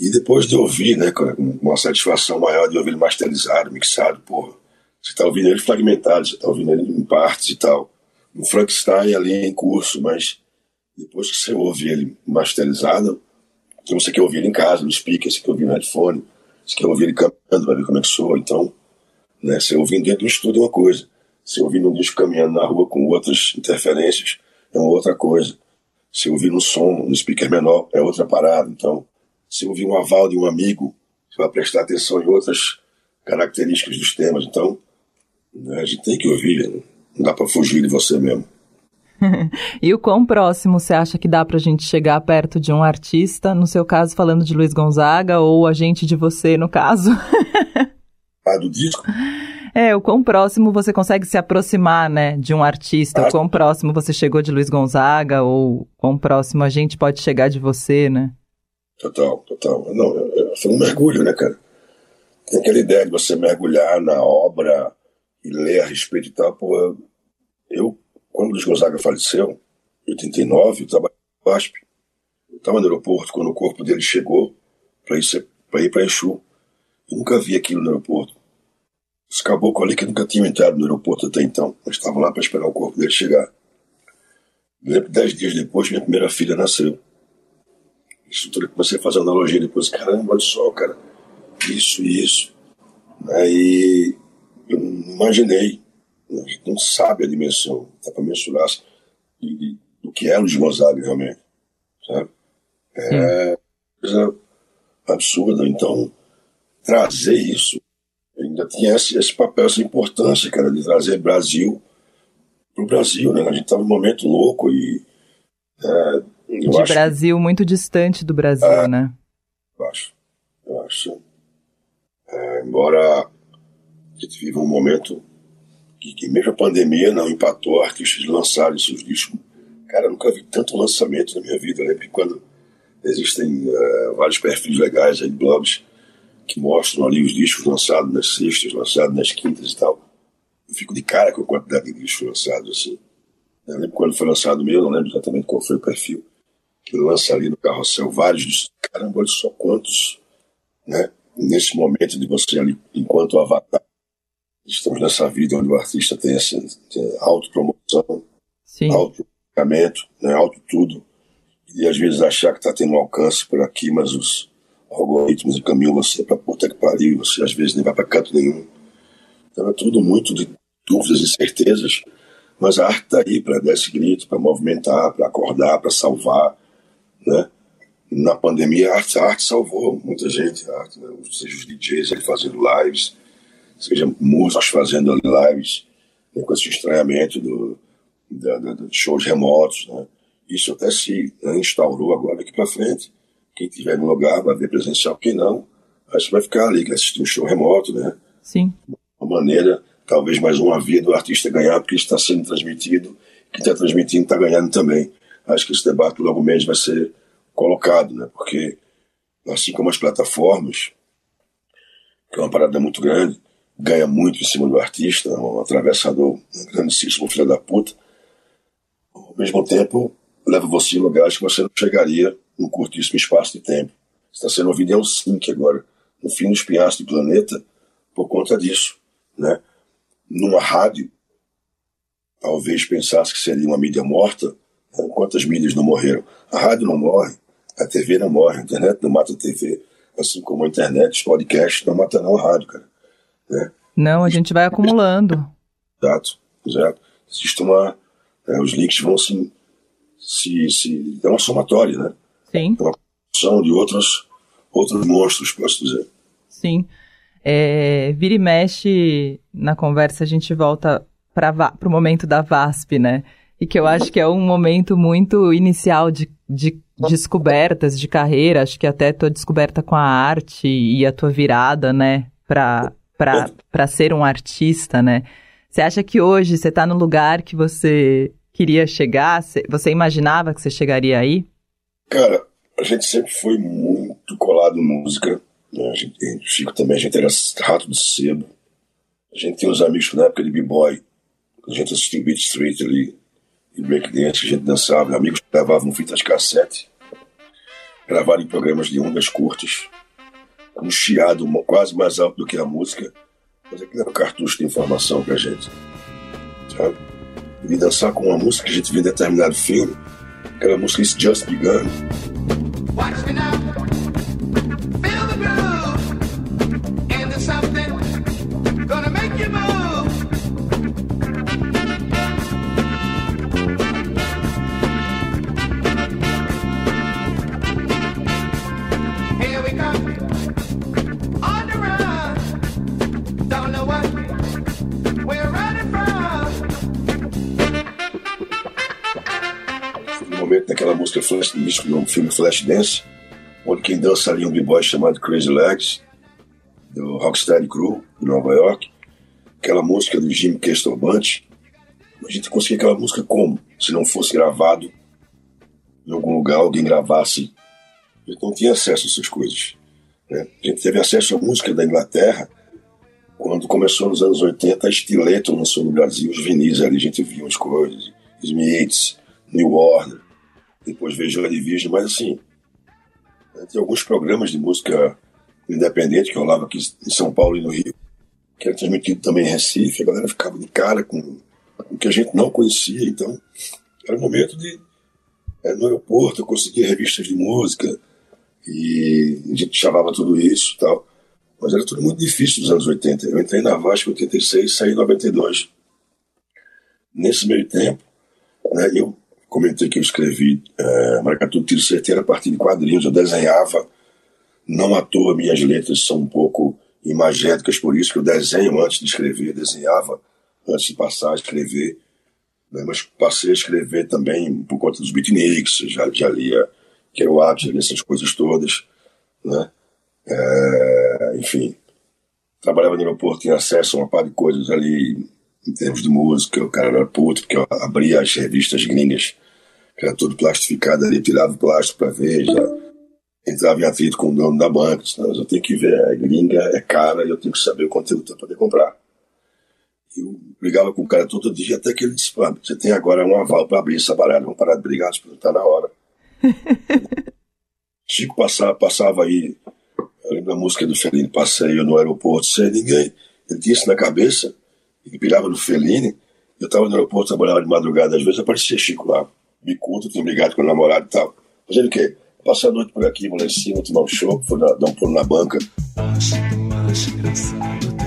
E depois de ouvir, né, com uma satisfação maior de ouvir ele masterizado, mixado, porra. Você está ouvindo ele fragmentado, você está ouvindo ele em partes e tal. Um Frankenstein ali em curso, mas depois que você ouve ele masterizado, então você quer ouvir ele em casa, no speaker, você quer ouvir no headphone, você quer ouvir ele cantando, vai ver como é que soa. Então, né, você ouvindo dentro do estúdio é uma coisa. Você ouvindo um disco caminhando na rua com outras interferências é uma outra coisa. Se ouvir um som no speaker menor é outra parada. Então, se ouvir um aval de um amigo, você vai prestar atenção em outras características dos temas. Então, né, a gente tem que ouvir, não dá para fugir de você mesmo. [LAUGHS] e o quão próximo você acha que dá pra gente chegar perto de um artista? No seu caso, falando de Luiz Gonzaga, ou a gente de você, no caso? [LAUGHS] ah, do disco? É, o quão próximo você consegue se aproximar, né, de um artista? Ah, o quão próximo você chegou de Luiz Gonzaga, ou quão próximo a gente pode chegar de você, né? Total, total. Não, foi um mergulho, né, cara? Tem aquela ideia de você mergulhar na obra e ler a respeito e tal, pô, eu quando o Luiz Gonzaga faleceu, em 89, eu trabalhei no VASP. Estava no aeroporto quando o corpo dele chegou para ir para Exu. Eu nunca vi aquilo no aeroporto. Os caboclos ali que nunca tinham entrado no aeroporto até então, mas estavam lá para esperar o corpo dele chegar. Dez dias depois, minha primeira filha nasceu. Isso tudo comecei a fazer analogia depois. Caramba, olha só, cara. Isso isso. Aí eu não imaginei. A gente não sabe a dimensão. Dá para mensurar do que é Luiz Gonzaga realmente. Sabe? É coisa absurda. Então, trazer isso ainda tinha esse, esse papel, essa importância, cara, de trazer Brasil pro Brasil, né? A gente tava num momento louco e. É, de Brasil que, muito distante do Brasil, é, né? Eu acho. Eu acho. É, embora a gente viva um momento que, que, mesmo a pandemia não empatou artistas de lançarem seus discos. Cara, eu nunca vi tanto lançamento na minha vida. Eu lembro que quando existem uh, vários perfis legais aí, blogs, que mostram ali os discos lançados nas sextas, lançados nas quintas e tal. Eu fico de cara com a quantidade de discos lançados, assim. Eu lembro quando foi lançado o meu, não lembro exatamente qual foi o perfil, que lança ali no carrossel vários discos. Caramba, olha só quantos, né? Nesse momento de você ali, enquanto avatar, estamos nessa vida onde o artista tem essa autopromoção, autoprocamento, né? auto tudo, e às vezes achar que está tendo um alcance por aqui, mas os algoritmos encaminham você para puta que pariu, você às vezes nem vai para canto nenhum. Então é tudo muito de dúvidas e certezas, mas a arte está aí para dar esse grito, para movimentar, para acordar, para salvar. Né? Na pandemia, a arte, a arte salvou muita gente, arte, né? seja os DJs ali fazendo lives, seja músicos fazendo ali lives, né? com esse estranhamento do, da, da, de shows remotos. Né? Isso até se né, instaurou agora daqui para frente. Quem tiver no lugar vai ver presencial, quem não, acho que vai ficar ali, que assistir um show remoto, né? Sim. Uma maneira, talvez mais uma via do artista ganhar, porque está sendo transmitido, quem está transmitindo está ganhando também. Acho que esse debate logo menos vai ser colocado, né? Porque, assim como as plataformas, que é uma parada muito grande, ganha muito em cima do artista, um atravessador, um grandíssimo filho da puta, ao mesmo tempo leva você em lugares que você não chegaria num curtíssimo espaço de tempo. Está sendo ouvido em Helsinki agora, no fim dos pinhastos do planeta, por conta disso. Né? Numa rádio, talvez pensasse que seria uma mídia morta? Quantas mídias não morreram? A rádio não morre, a TV não morre, a internet não mata a TV, assim como a internet, os podcasts não matam não a rádio, cara. Né? Não, a gente vai acumulando. Exato, exato. Existe uma... É, os links vão se, se, se... É uma somatória, né? Sim. Uma produção de outros, outros monstros, posso dizer. Sim. É, vira e mexe, na conversa a gente volta para o momento da VASP, né? E que eu acho que é um momento muito inicial de, de descobertas de carreira, acho que até tua descoberta com a arte e a tua virada, né, para ser um artista, né? Você acha que hoje você está no lugar que você queria chegar? Você imaginava que você chegaria aí? Cara, a gente sempre foi muito colado em música. Né? A gente, Chico também, a gente era rato de sebo. A gente tem uns amigos na época de b-boy, a gente assistia Beat Street ali, e breakdance, a gente dançava, amigos gravavam fitas cassete, gravaram em programas de ondas curtas, com um chiado quase mais alto do que a música, mas aquilo era um cartucho de informação pra gente, sabe? E dançar com uma música que a gente via em determinado filme, Aquela música It's Just Begun. Watch me now. Disco, filme Flashdance, onde quem dança ali é um b-boy chamado Crazy Legs, do Rocksteady Crew, de Nova York. Aquela música do Jimmy Castorbante. A gente conseguia aquela música como? Se não fosse gravado em algum lugar, alguém gravasse. A gente não tinha acesso a essas coisas. Né? A gente teve acesso à música da Inglaterra quando começou nos anos 80, a Stiletto lançou no Brasil os vinis ali, a gente via as coisas Smiths, New Order, depois veio Joy Division, mas assim, tem alguns programas de música independente que rolava aqui em São Paulo e no Rio, que era transmitido também em Recife, a galera ficava de cara com o que a gente não conhecia, então era um momento de. É, no aeroporto eu conseguia revistas de música e a gente chamava tudo isso tal. Mas era tudo muito difícil nos anos 80. Eu entrei na Vasco em 86 saí em 92. Nesse meio tempo, né, eu comentei que eu escrevi é, Maracatu Tiro Certeiro a partir de quadrinhos. Eu desenhava, não à toa minhas letras são um pouco imagéticas, por isso que eu desenho antes de escrever, desenhava antes de passar a escrever. Né, mas passei a escrever também por conta dos beatniks, já, já lia Kerouac, já lia essas coisas todas. Né? É, enfim, trabalhava no aeroporto, tinha acesso a uma par de coisas ali em termos de música. O cara era puto, porque eu abria as revistas gringas, que era tudo plastificado ali, tirava o plástico para ver, já entrava em atrito com o dono da banca. Senão eu tenho que ver, a gringa é cara e eu tenho que saber o conteúdo para poder comprar. Eu brigava com o cara todo dia, até que ele disse: você tem agora um aval para abrir essa barata, vamos parar de brigar, tá na hora. [LAUGHS] Chico passava, passava aí eu lembro da música do Fellini, passeio no aeroporto sem ninguém. Ele tinha isso na cabeça, ele pirava no Fellini. Eu estava no aeroporto, trabalhava de madrugada, às vezes aparecia Chico lá, bicudo, tinha brigado com o namorado e tal. Fazendo o quê? Passar a noite por aqui, vou lá em cima, tomar um chopp, vou dar um pulo na banca. Acho, acho engraçado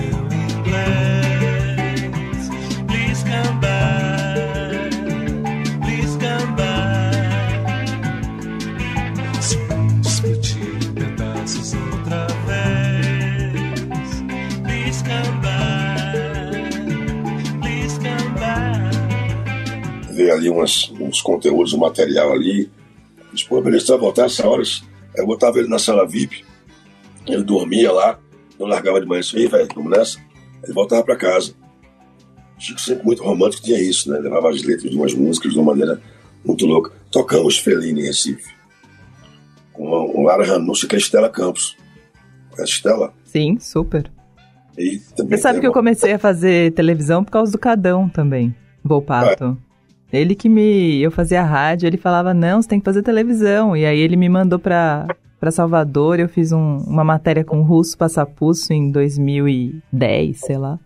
Ver ali umas, uns conteúdos, um material ali. Disse, pô, beleza, vai voltar essa horas. Aí eu botava ele na sala VIP. Ele dormia lá, não largava de manhã isso aí, velho, vamos nessa. Ele voltava para casa. Chico sempre muito romântico tinha isso, né? Levava as letras de umas músicas de uma maneira muito louca. Tocamos Fellini em Recife. Com um Lara Ranúcio que é a Estela Campos. A Estela? Sim, super. Você sabe que eu uma- comecei a fazer televisão por causa do Cadão também, Volpato. Ele que me. Eu fazia rádio, ele falava: não, você tem que fazer televisão. E aí ele me mandou pra, pra Salvador, eu fiz um- uma matéria com o Russo Passapusso em 2010, sei lá.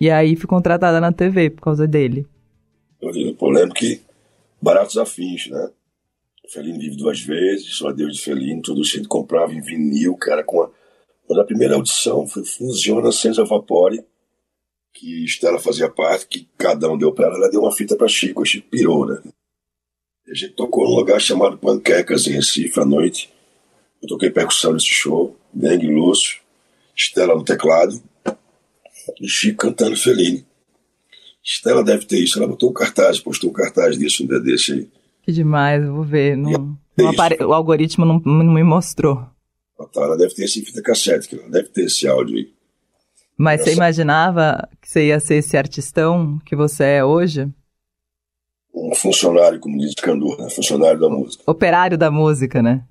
E aí fui contratada na TV por causa dele. Eu lembro que baratos afins, né? Felino vive duas vezes, só Deus de Felino, tudo cheio comprava em vinil, cara, com a. Mas a primeira audição foi Funciona Senza Vapore, que Estela fazia parte, que cada um deu pra ela, ela deu uma fita pra Chico, a Chico pirou, né? A gente tocou num lugar chamado Panquecas, em Recife, à noite. Eu toquei percussão nesse show, Dengue Lúcio, Estela no teclado, e Chico cantando Felini. Estela deve ter isso. Ela botou um cartaz, postou um cartaz disso, um dia desse aí. Que demais, eu vou ver. Não, não isso. apare- O algoritmo não, não me mostrou. Ela deve ter esse fita cassete, ela deve ter esse áudio aí. Mas você imaginava que você ia ser esse artistão que você é hoje? Um funcionário, como diz Candor, né? funcionário da música. Operário da música, né?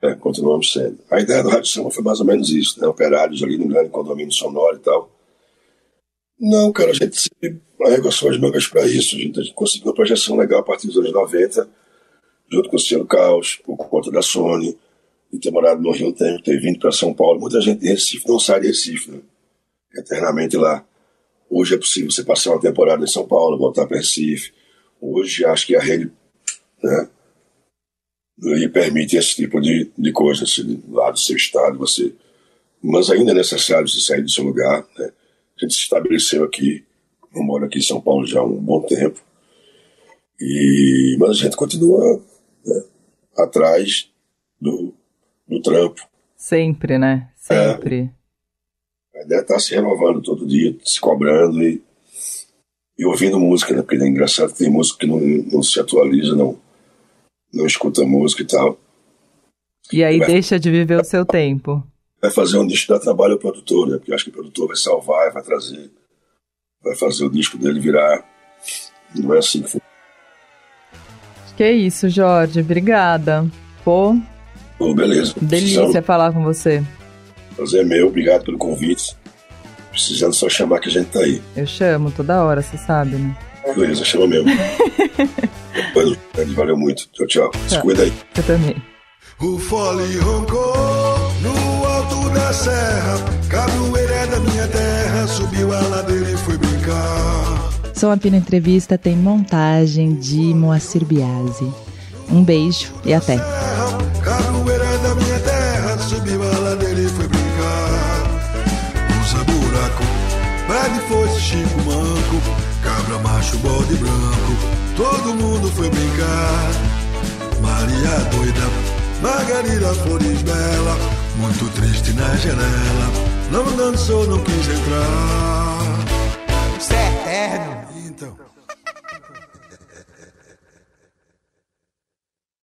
É, continuamos sendo. A ideia do Rádio Samba foi mais ou menos isso, né? Operários ali no grande condomínio sonoro e tal. Não, cara, a gente sempre arregaçou as mangas para isso. A gente, a gente conseguiu uma projeção legal a partir dos anos 90, junto com o Cielo Caos, por conta da Sony, e ter morado no Rio um tempo, ter vindo para São Paulo. Muita gente de Recife não sai de Recife, né? Eternamente lá. Hoje é possível você passar uma temporada em São Paulo, voltar para Recife. Hoje acho que a rede né, lhe permite esse tipo de, de coisa, assim, lá do seu estado, você. Mas ainda é necessário você sair do seu lugar, né? A gente se estabeleceu aqui, eu moro aqui em São Paulo já há um bom tempo, e, mas a gente continua né, atrás do, do trampo. Sempre, né? Sempre. A ideia é estar se renovando todo dia, se cobrando e, e ouvindo música, né? Porque é engraçado que tem música que não, não se atualiza, não, não escuta música e tal. E aí Vai- deixa de viver o seu tempo. vai fazer um disco dá trabalho ao produtor, né? Porque eu acho que o produtor vai salvar, vai trazer, vai fazer o disco dele virar. Não é assim que funciona. Que isso, Jorge. Obrigada. Pô, Pô, beleza. delícia falar com você. Fazer meu, obrigado pelo convite. Precisando só chamar que a gente tá aí. Eu chamo toda hora, você sabe, né? Beleza, chama mesmo. [LAUGHS] Valeu, valeu muito. Tchau, tchau. Se Tchau. cuida aí. Eu também. O fole roncou no alto da serra. Capoeira é da minha terra. Subiu a ladeira e foi brincar. Som a Pino Entrevista tem montagem de Moacir Biasi. Um beijo e até. Chico Manco. Cabra macho, bode branco. Todo mundo foi brincar. Maria doida, Margarida Flores Bela. Muito triste na janela. Não dançou, não quis entrar. Isso é eterno.